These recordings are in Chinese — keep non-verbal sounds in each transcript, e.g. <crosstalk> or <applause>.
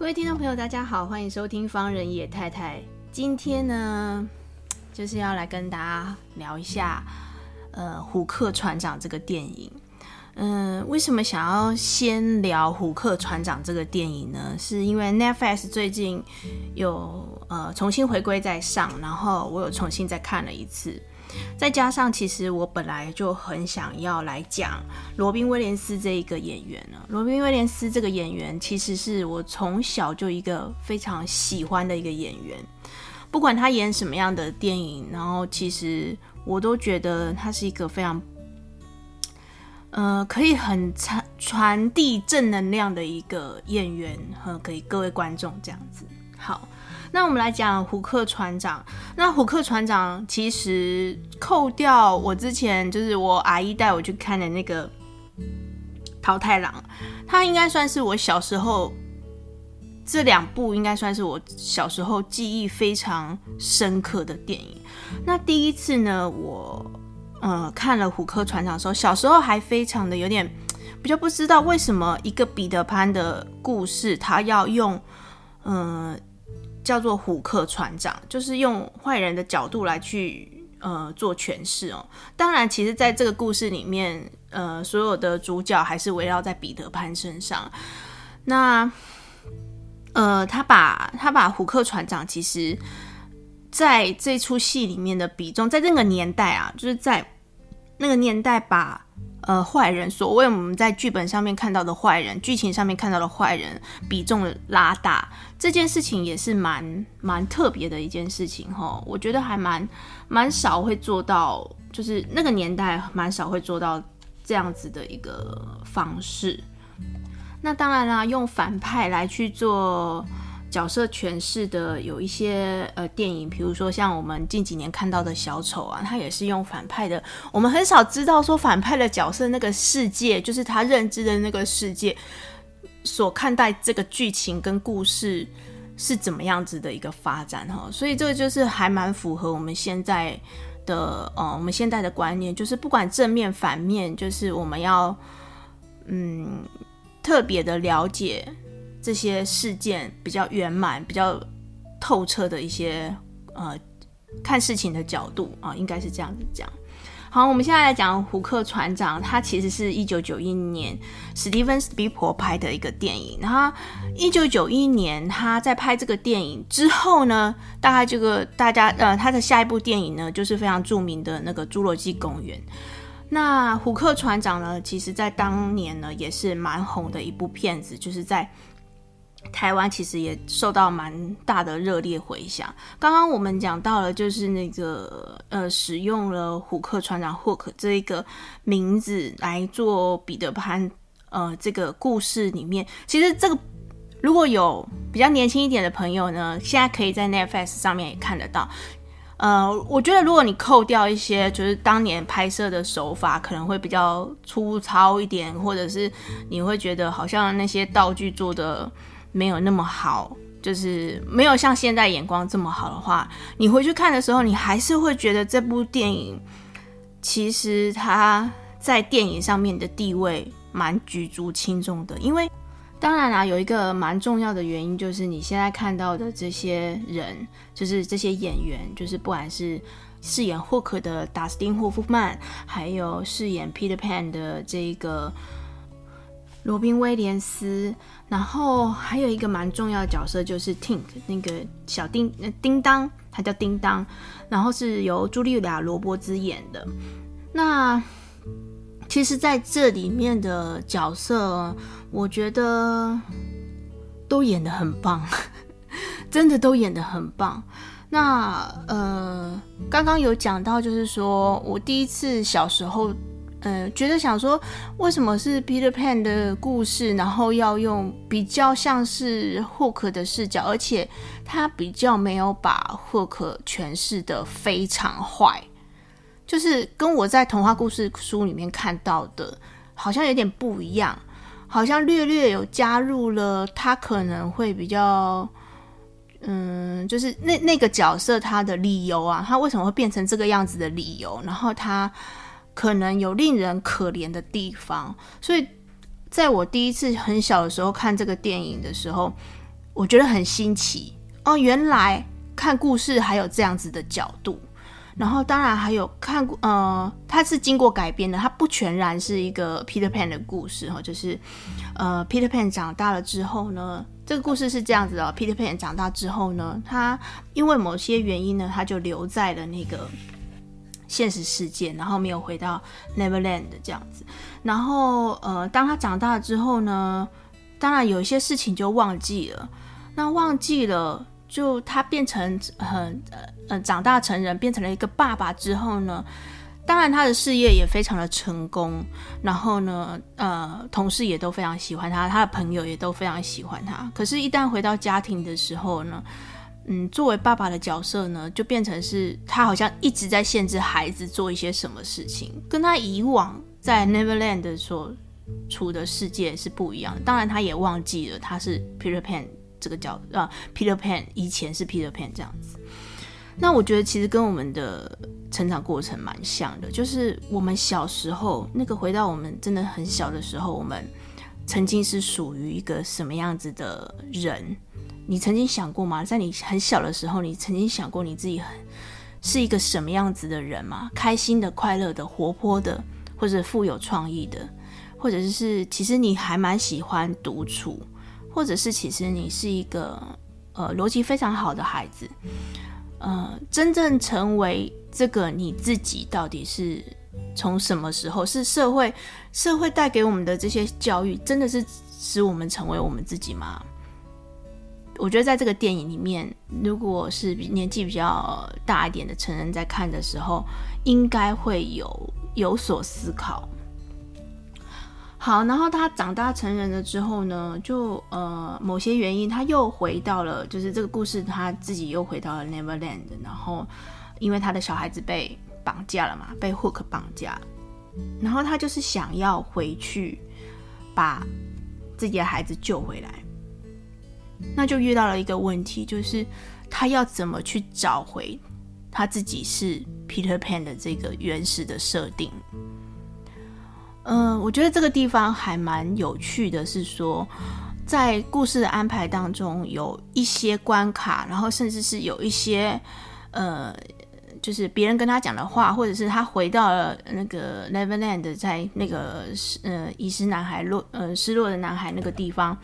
各位听众朋友，大家好，欢迎收听方人野太太。今天呢，<tsk> 就是要来跟大家聊一下，呃，《虎克船长》这个电影。嗯、呃，为什么想要先聊《虎克船长》这个电影呢？是因为 Netflix 最近有呃重新回归在上，然后我有重新再看了一次。再加上，其实我本来就很想要来讲罗宾威廉斯这一个演员呢。罗宾威廉斯这个演员，其实是我从小就一个非常喜欢的一个演员。不管他演什么样的电影，然后其实我都觉得他是一个非常，呃，可以很传传递正能量的一个演员和给各位观众这样子。好。那我们来讲虎克船长。那虎克船长其实扣掉我之前就是我阿姨带我去看的那个桃太郎，他应该算是我小时候这两部应该算是我小时候记忆非常深刻的电影。那第一次呢，我呃看了虎克船长的时候，小时候还非常的有点比较不知道为什么一个彼得潘的故事，他要用嗯。叫做虎克船长，就是用坏人的角度来去呃做诠释哦。当然，其实在这个故事里面，呃，所有的主角还是围绕在彼得潘身上。那呃，他把他把虎克船长，其实在这出戏里面的比重，在那个年代啊，就是在那个年代把。呃，坏人，所谓我们在剧本上面看到的坏人，剧情上面看到的坏人比重拉大，这件事情也是蛮蛮特别的一件事情齁。我觉得还蛮蛮少会做到，就是那个年代蛮少会做到这样子的一个方式。那当然啦，用反派来去做。角色诠释的有一些呃电影，比如说像我们近几年看到的小丑啊，他也是用反派的。我们很少知道说反派的角色那个世界，就是他认知的那个世界，所看待这个剧情跟故事是怎么样子的一个发展哈。所以这个就是还蛮符合我们现在的呃我们现在的观念，就是不管正面反面，就是我们要嗯特别的了解。这些事件比较圆满、比较透彻的一些呃看事情的角度啊，应该是这样子讲。好，我们现在来讲胡克船长，他其实是一九九一年史蒂芬史匹柏拍的一个电影。然后一九九一年他在拍这个电影之后呢，大概这个大家呃他的下一部电影呢，就是非常著名的那个《侏罗纪公园》。那胡克船长呢，其实在当年呢也是蛮红的一部片子，就是在。台湾其实也受到蛮大的热烈回响。刚刚我们讲到了，就是那个呃，使用了虎克船长 Hook 这一个名字来做彼得潘呃这个故事里面，其实这个如果有比较年轻一点的朋友呢，现在可以在 Netflix 上面也看得到。呃，我觉得如果你扣掉一些就是当年拍摄的手法可能会比较粗糙一点，或者是你会觉得好像那些道具做的。没有那么好，就是没有像现在眼光这么好的话，你回去看的时候，你还是会觉得这部电影其实它在电影上面的地位蛮举足轻重的。因为当然啦，有一个蛮重要的原因，就是你现在看到的这些人，就是这些演员，就是不管是饰演霍克的达斯汀·霍夫曼，还有饰演 Peter Pan 的这个。罗宾威廉斯，然后还有一个蛮重要的角色就是 Tink 那个小叮叮当，他叫叮当，然后是由茱莉亚·罗伯兹演的。那其实在这里面的角色，我觉得都演得很棒，<laughs> 真的都演得很棒。那呃，刚刚有讲到，就是说我第一次小时候。嗯、觉得想说，为什么是 Peter Pan 的故事，然后要用比较像是 Hook 的视角，而且他比较没有把 Hook 诠释得非常坏，就是跟我在童话故事书里面看到的，好像有点不一样，好像略略有加入了他可能会比较，嗯，就是那那个角色他的理由啊，他为什么会变成这个样子的理由，然后他。可能有令人可怜的地方，所以在我第一次很小的时候看这个电影的时候，我觉得很新奇哦。原来看故事还有这样子的角度，然后当然还有看过，呃，它是经过改编的，它不全然是一个 Peter Pan 的故事哈，就是呃，Peter Pan 长大了之后呢，这个故事是这样子的，Peter Pan 长大之后呢，他因为某些原因呢，他就留在了那个。现实世界，然后没有回到 Neverland 这样子。然后，呃，当他长大之后呢，当然有一些事情就忘记了。那忘记了，就他变成很呃呃长大成人，变成了一个爸爸之后呢，当然他的事业也非常的成功。然后呢，呃，同事也都非常喜欢他，他的朋友也都非常喜欢他。可是，一旦回到家庭的时候呢，嗯，作为爸爸的角色呢，就变成是他好像一直在限制孩子做一些什么事情，跟他以往在 Neverland 所处的世界是不一样的。当然，他也忘记了他是 Peter Pan 这个角啊，Peter Pan 以前是 Peter Pan 这样子。那我觉得其实跟我们的成长过程蛮像的，就是我们小时候那个回到我们真的很小的时候，我们曾经是属于一个什么样子的人？你曾经想过吗？在你很小的时候，你曾经想过你自己很是一个什么样子的人吗？开心的、快乐的、活泼的，或者富有创意的，或者是其实你还蛮喜欢独处，或者是其实你是一个呃逻辑非常好的孩子。呃，真正成为这个你自己，到底是从什么时候？是社会社会带给我们的这些教育，真的是使我们成为我们自己吗？我觉得在这个电影里面，如果是年纪比较大一点的成人在看的时候，应该会有有所思考。好，然后他长大成人了之后呢，就呃某些原因，他又回到了，就是这个故事他自己又回到了 Neverland。然后因为他的小孩子被绑架了嘛，被 Hook 绑架，然后他就是想要回去把自己的孩子救回来。那就遇到了一个问题，就是他要怎么去找回他自己是 Peter Pan 的这个原始的设定。嗯、我觉得这个地方还蛮有趣的，是说在故事的安排当中有一些关卡，然后甚至是有一些呃，就是别人跟他讲的话，或者是他回到了那个 Neverland，在那个呃遗失男孩落呃失落的男孩那个地方。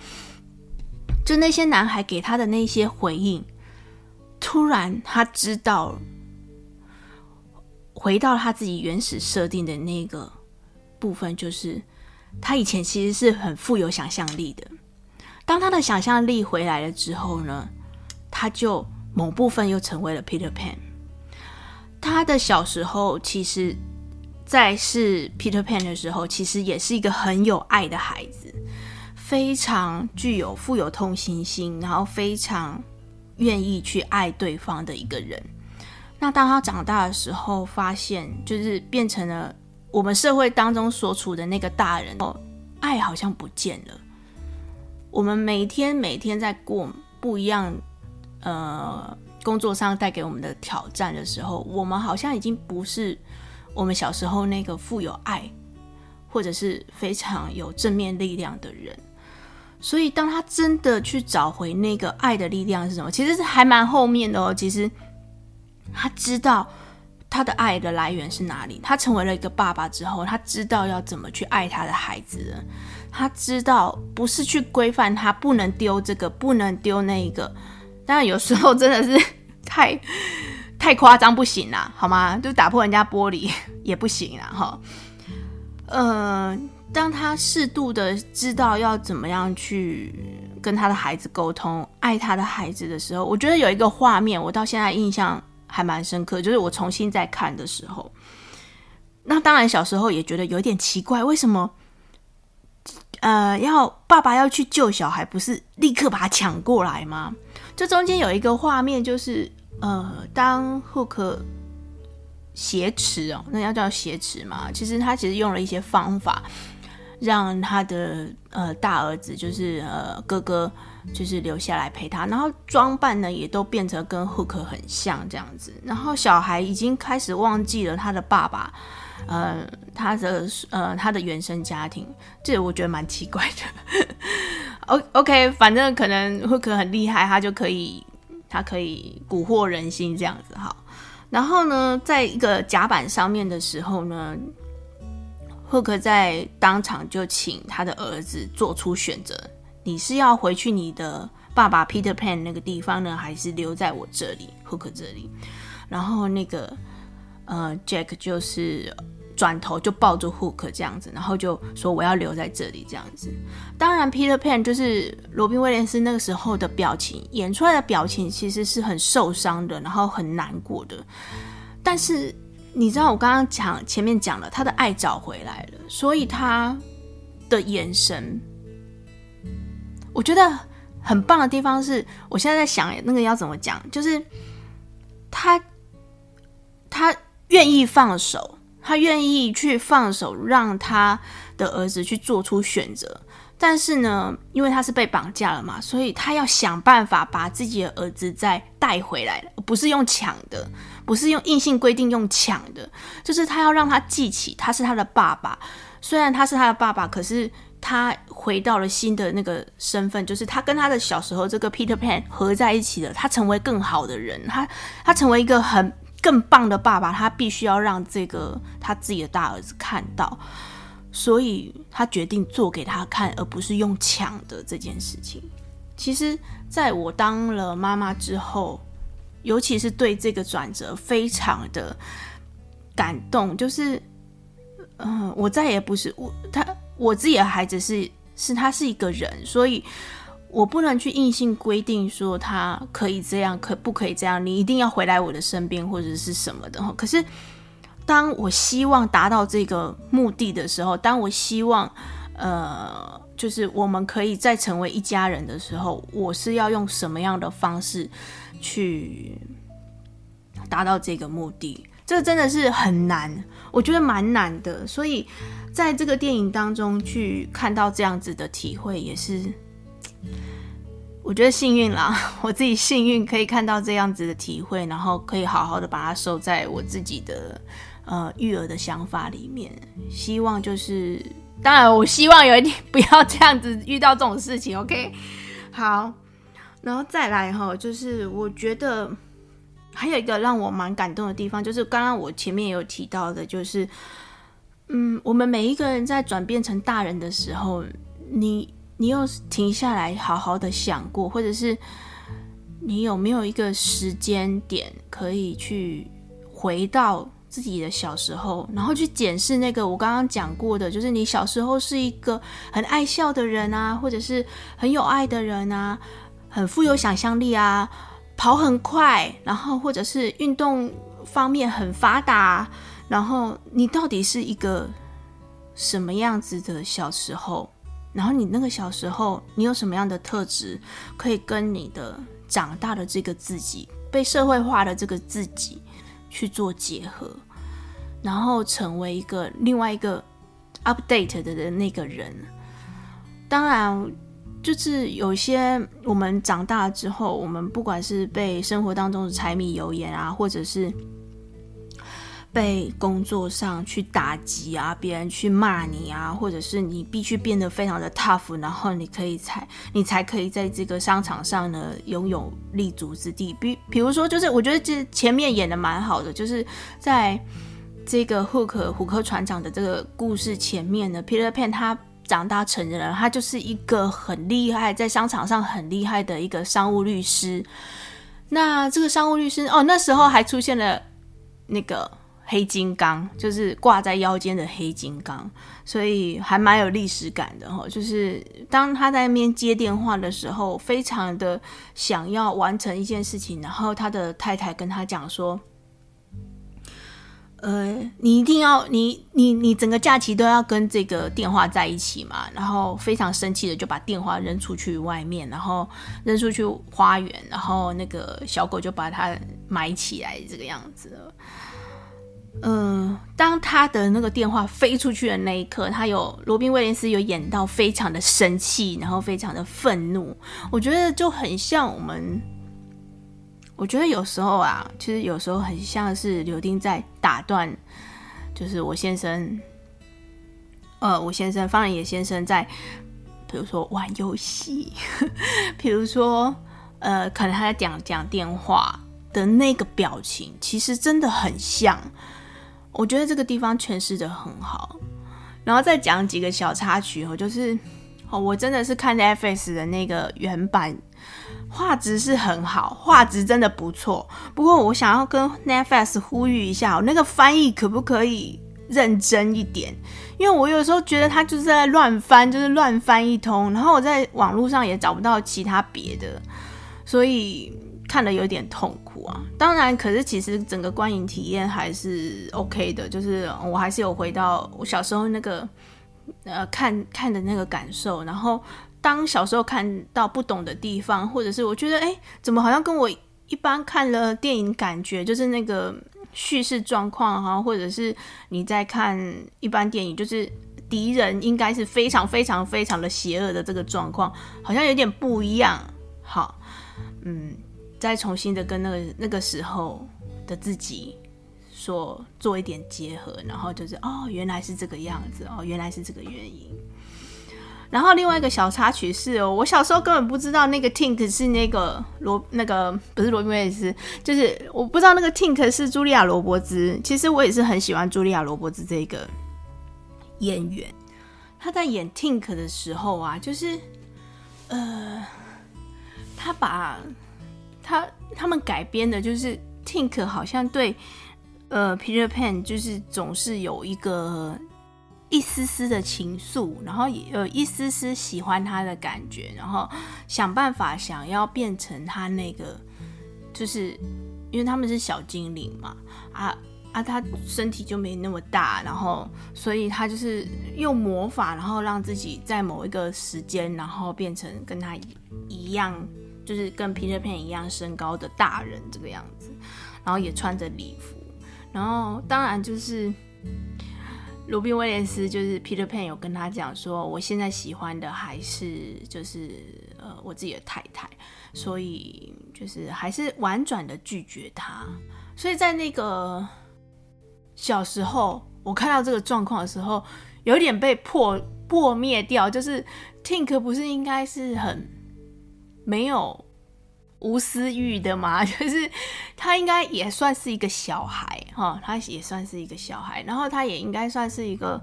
就那些男孩给他的那些回应，突然他知道，回到他自己原始设定的那个部分，就是他以前其实是很富有想象力的。当他的想象力回来了之后呢，他就某部分又成为了 Peter Pan。他的小时候，其实，在是 Peter Pan 的时候，其实也是一个很有爱的孩子。非常具有富有同情心，然后非常愿意去爱对方的一个人。那当他长大的时候，发现就是变成了我们社会当中所处的那个大人哦，爱好像不见了。我们每天每天在过不一样呃工作上带给我们的挑战的时候，我们好像已经不是我们小时候那个富有爱或者是非常有正面力量的人。所以，当他真的去找回那个爱的力量是什么？其实是还蛮后面的哦。其实他知道他的爱的来源是哪里。他成为了一个爸爸之后，他知道要怎么去爱他的孩子。他知道不是去规范他，不能丢这个，不能丢那一个。当然，有时候真的是 <laughs> 太太夸张，不行啦，好吗？就打破人家玻璃 <laughs> 也不行啦，哈。嗯、当他适度的知道要怎么样去跟他的孩子沟通，爱他的孩子的时候，我觉得有一个画面，我到现在印象还蛮深刻，就是我重新再看的时候，那当然小时候也觉得有点奇怪，为什么？呃，要爸爸要去救小孩，不是立刻把他抢过来吗？这中间有一个画面，就是呃，当 Hook 挟持哦，那要叫挟持嘛。其实他其实用了一些方法，让他的呃大儿子，就是呃哥哥，就是留下来陪他，然后装扮呢也都变成跟 Hook 很像这样子。然后小孩已经开始忘记了他的爸爸。呃，他的呃，他的原生家庭，这我觉得蛮奇怪的。<laughs> O OK，反正可能 Hook 很厉害，他就可以，他可以蛊惑人心这样子哈。然后呢，在一个甲板上面的时候呢，Hook 在当场就请他的儿子做出选择：你是要回去你的爸爸 Peter Pan 那个地方呢，还是留在我这里，Hook 这里？然后那个呃，Jack 就是。转头就抱住 Hook 这样子，然后就说我要留在这里这样子。当然，Peter Pan 就是罗宾威廉斯那个时候的表情，演出来的表情其实是很受伤的，然后很难过的。但是你知道，我刚刚讲前面讲了，他的爱找回来了，所以他的眼神，我觉得很棒的地方是，我现在在想那个要怎么讲，就是他他愿意放手。他愿意去放手，让他的儿子去做出选择，但是呢，因为他是被绑架了嘛，所以他要想办法把自己的儿子再带回来，不是用抢的，不是用硬性规定用抢的，就是他要让他记起他是他的爸爸。虽然他是他的爸爸，可是他回到了新的那个身份，就是他跟他的小时候这个 Peter Pan 合在一起了，他成为更好的人，他他成为一个很。更棒的爸爸，他必须要让这个他自己的大儿子看到，所以他决定做给他看，而不是用抢的这件事情。其实，在我当了妈妈之后，尤其是对这个转折非常的感动，就是，嗯、我再也不是我他我自己的孩子是是他是一个人，所以。我不能去硬性规定说他可以这样，可不可以这样？你一定要回来我的身边，或者是什么的。可是，当我希望达到这个目的的时候，当我希望，呃，就是我们可以再成为一家人的时候，我是要用什么样的方式去达到这个目的？这真的是很难，我觉得蛮难的。所以，在这个电影当中去看到这样子的体会，也是。我觉得幸运啦，我自己幸运可以看到这样子的体会，然后可以好好的把它收在我自己的呃育儿的想法里面。希望就是，当然我希望有一天不要这样子遇到这种事情。OK，好，然后再来哈，就是我觉得还有一个让我蛮感动的地方，就是刚刚我前面有提到的，就是嗯，我们每一个人在转变成大人的时候，你。你有停下来好好的想过，或者是你有没有一个时间点可以去回到自己的小时候，然后去检视那个我刚刚讲过的，就是你小时候是一个很爱笑的人啊，或者是很有爱的人啊，很富有想象力啊，跑很快，然后或者是运动方面很发达，然后你到底是一个什么样子的小时候？然后你那个小时候，你有什么样的特质，可以跟你的长大的这个自己，被社会化的这个自己去做结合，然后成为一个另外一个 update 的那个人。当然，就是有些我们长大之后，我们不管是被生活当中的柴米油盐啊，或者是。被工作上去打击啊，别人去骂你啊，或者是你必须变得非常的 tough，然后你可以才你才可以在这个商场上呢拥有立足之地。比比如说，就是我觉得这前面演的蛮好的，就是在这个 Hook 虎克船长的这个故事前面呢，Peter Pan 他长大成人了，他就是一个很厉害，在商场上很厉害的一个商务律师。那这个商务律师哦，那时候还出现了那个。黑金刚就是挂在腰间的黑金刚，所以还蛮有历史感的哈。就是当他在那边接电话的时候，非常的想要完成一件事情，然后他的太太跟他讲说：“呃，你一定要你你你整个假期都要跟这个电话在一起嘛，然后非常生气的就把电话扔出去外面，然后扔出去花园，然后那个小狗就把它埋起来，这个样子。嗯、呃，当他的那个电话飞出去的那一刻，他有罗宾威廉斯有演到非常的生气，然后非常的愤怒。我觉得就很像我们，我觉得有时候啊，其实有时候很像是柳丁在打断，就是我先生，呃，我先生方野先生在，比如说玩游戏，<laughs> 比如说呃，可能他在讲讲电话的那个表情，其实真的很像。我觉得这个地方诠释的很好，然后再讲几个小插曲哦，就是哦，我真的是看 Netflix 的那个原版，画质是很好，画质真的不错。不过我想要跟 Netflix 呼吁一下，那个翻译可不可以认真一点？因为我有时候觉得他就是在乱翻，就是乱翻一通，然后我在网络上也找不到其他别的，所以。看得有点痛苦啊，当然，可是其实整个观影体验还是 OK 的，就是我还是有回到我小时候那个呃看看的那个感受。然后当小时候看到不懂的地方，或者是我觉得哎，怎么好像跟我一般看了电影感觉，就是那个叙事状况哈，或者是你在看一般电影，就是敌人应该是非常非常非常的邪恶的这个状况，好像有点不一样。好，嗯。再重新的跟那个那个时候的自己说做一点结合，然后就是哦，原来是这个样子哦，原来是这个原因。然后另外一个小插曲是哦，我小时候根本不知道那个 Tink 是那个罗那个不是罗宾威廉斯，就是我不知道那个 Tink 是茱莉亚罗伯兹。其实我也是很喜欢茱莉亚罗伯兹这个演员。他在演 Tink 的时候啊，就是呃，他把。他他们改编的就是 Tink 好像对呃 Peter Pan 就是总是有一个一丝丝的情愫，然后也有一丝丝喜欢他的感觉，然后想办法想要变成他那个，就是因为他们是小精灵嘛，啊啊，他身体就没那么大，然后所以他就是用魔法，然后让自己在某一个时间，然后变成跟他一样。就是跟 Peter Pan 一样身高的大人这个样子，然后也穿着礼服，然后当然就是罗宾威廉斯，就是 Peter Pan 有跟他讲说，我现在喜欢的还是就是呃我自己的太太，所以就是还是婉转的拒绝他，所以在那个小时候我看到这个状况的时候，有点被破破灭掉，就是 Tink 不是应该是很。没有无私欲的嘛，<laughs> 就是他应该也算是一个小孩哈，他也算是一个小孩，然后他也应该算是一个，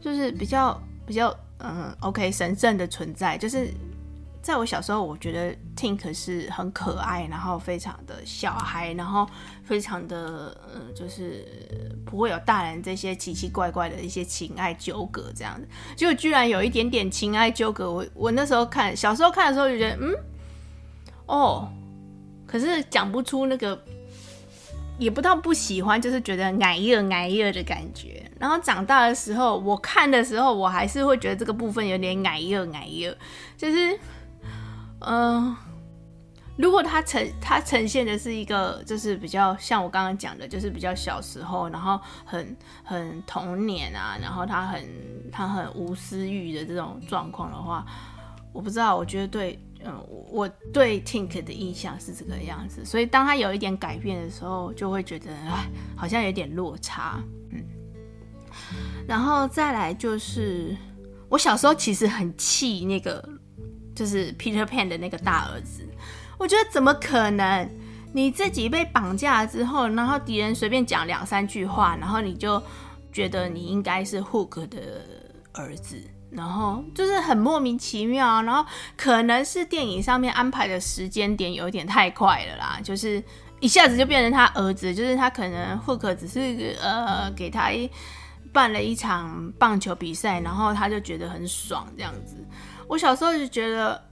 就是比较比较嗯，OK 神圣的存在，就是在我小时候，我觉得 Tink 是很可爱，然后非常的小孩，然后非常的嗯，就是不会有大人这些奇奇怪怪的一些情爱纠葛这样子，结果居然有一点点情爱纠葛，我我那时候看小时候看的时候就觉得嗯。哦，可是讲不出那个，也不到不喜欢，就是觉得矮热矮热的感觉。然后长大的时候，我看的时候，我还是会觉得这个部分有点矮热矮热，就是，嗯、如果它呈它呈现的是一个，就是比较像我刚刚讲的，就是比较小时候，然后很很童年啊，然后他很他很无私欲的这种状况的话，我不知道，我觉得对。嗯，我对 Tink 的印象是这个样子，所以当他有一点改变的时候，就会觉得哎，好像有点落差。嗯，然后再来就是，我小时候其实很气那个，就是 Peter Pan 的那个大儿子。我觉得怎么可能？你自己被绑架之后，然后敌人随便讲两三句话，然后你就觉得你应该是 Hook 的儿子。然后就是很莫名其妙，然后可能是电影上面安排的时间点有一点太快了啦，就是一下子就变成他儿子，就是他可能 Hook 只是呃给他办了一场棒球比赛，然后他就觉得很爽这样子。我小时候就觉得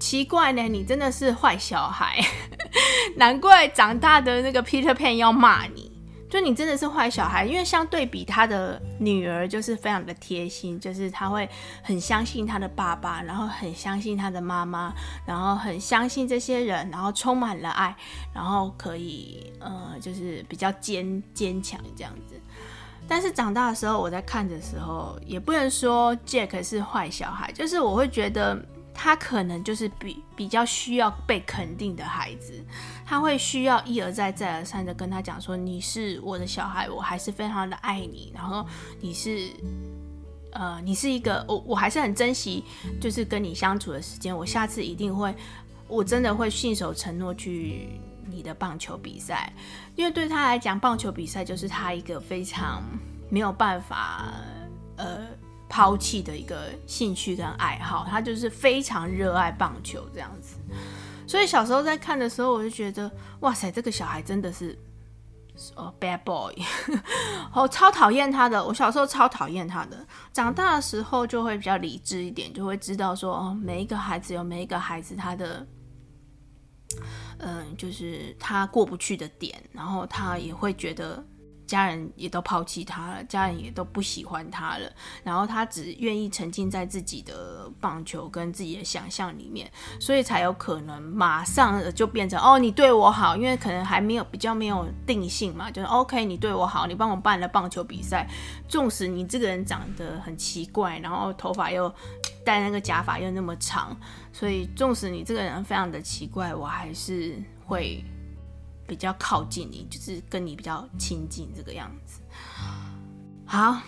奇怪呢，你真的是坏小孩，难怪长大的那个 Peter Pan 要骂你。就你真的是坏小孩，因为相对比他的女儿就是非常的贴心，就是他会很相信他的爸爸，然后很相信他的妈妈，然后很相信这些人，然后充满了爱，然后可以呃就是比较坚坚强这样子。但是长大的时候，我在看的时候，也不能说 Jack 是坏小孩，就是我会觉得。他可能就是比比较需要被肯定的孩子，他会需要一而再再而三的跟他讲说，你是我的小孩，我还是非常的爱你，然后你是，呃，你是一个我我还是很珍惜，就是跟你相处的时间，我下次一定会，我真的会信守承诺去你的棒球比赛，因为对他来讲，棒球比赛就是他一个非常没有办法，呃。抛弃的一个兴趣跟爱好，他就是非常热爱棒球这样子。所以小时候在看的时候，我就觉得，哇塞，这个小孩真的是哦，bad boy，<laughs> 我超讨厌他的。我小时候超讨厌他的，长大的时候就会比较理智一点，就会知道说，哦，每一个孩子有每一个孩子他的，嗯，就是他过不去的点，然后他也会觉得。家人也都抛弃他了，家人也都不喜欢他了，然后他只愿意沉浸在自己的棒球跟自己的想象里面，所以才有可能马上就变成哦，你对我好，因为可能还没有比较没有定性嘛，就是 OK，你对我好，你帮我办了棒球比赛，纵使你这个人长得很奇怪，然后头发又戴那个假发又那么长，所以纵使你这个人非常的奇怪，我还是会。比较靠近你，就是跟你比较亲近这个样子。好，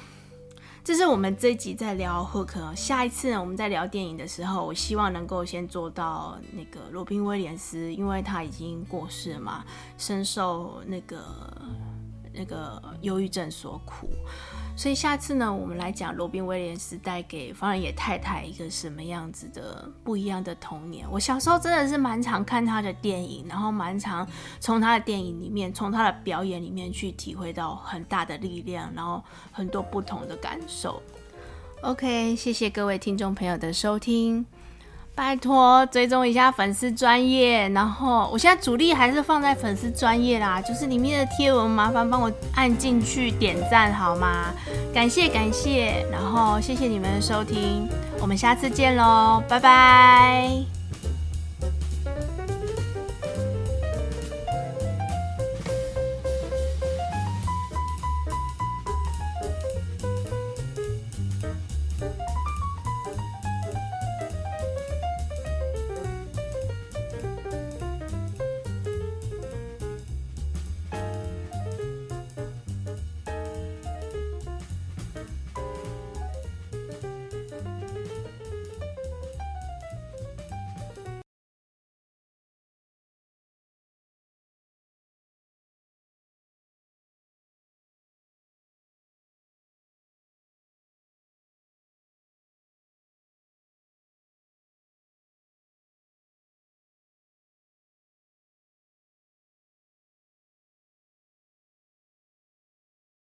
这是我们这一集在聊 Hook。下一次呢，我们在聊电影的时候，我希望能够先做到那个罗宾威廉斯，因为他已经过世了嘛，深受那个那个忧郁症所苦。所以下次呢，我们来讲罗宾威廉斯带给方仁野太太一个什么样子的不一样的童年。我小时候真的是蛮常看他的电影，然后蛮常从他的电影里面，从他的表演里面去体会到很大的力量，然后很多不同的感受。OK，谢谢各位听众朋友的收听。拜托追踪一下粉丝专业，然后我现在主力还是放在粉丝专页啦，就是里面的贴文，麻烦帮我按进去点赞好吗？感谢感谢，然后谢谢你们的收听，我们下次见喽，拜拜。